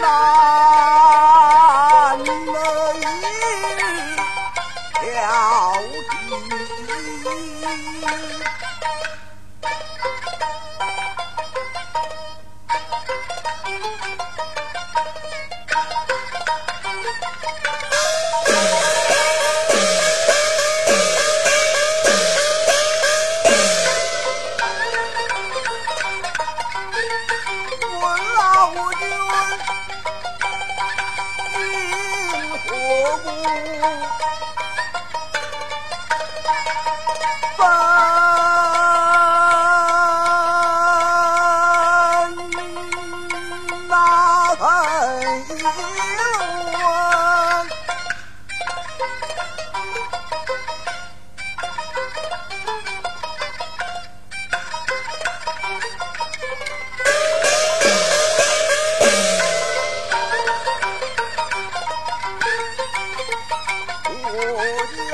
难了一条心呜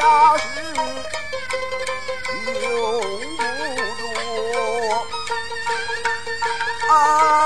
他是永不堕啊。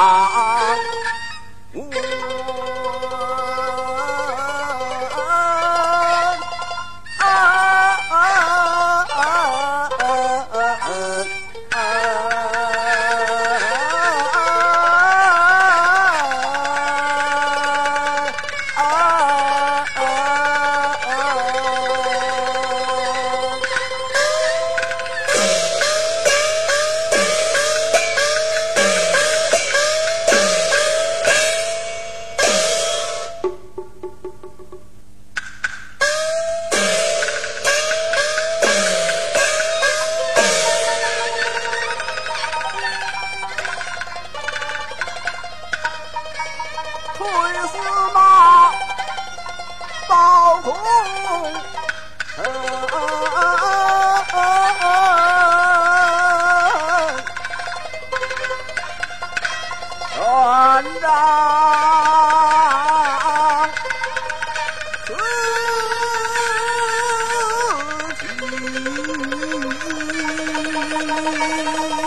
啊。全当自己。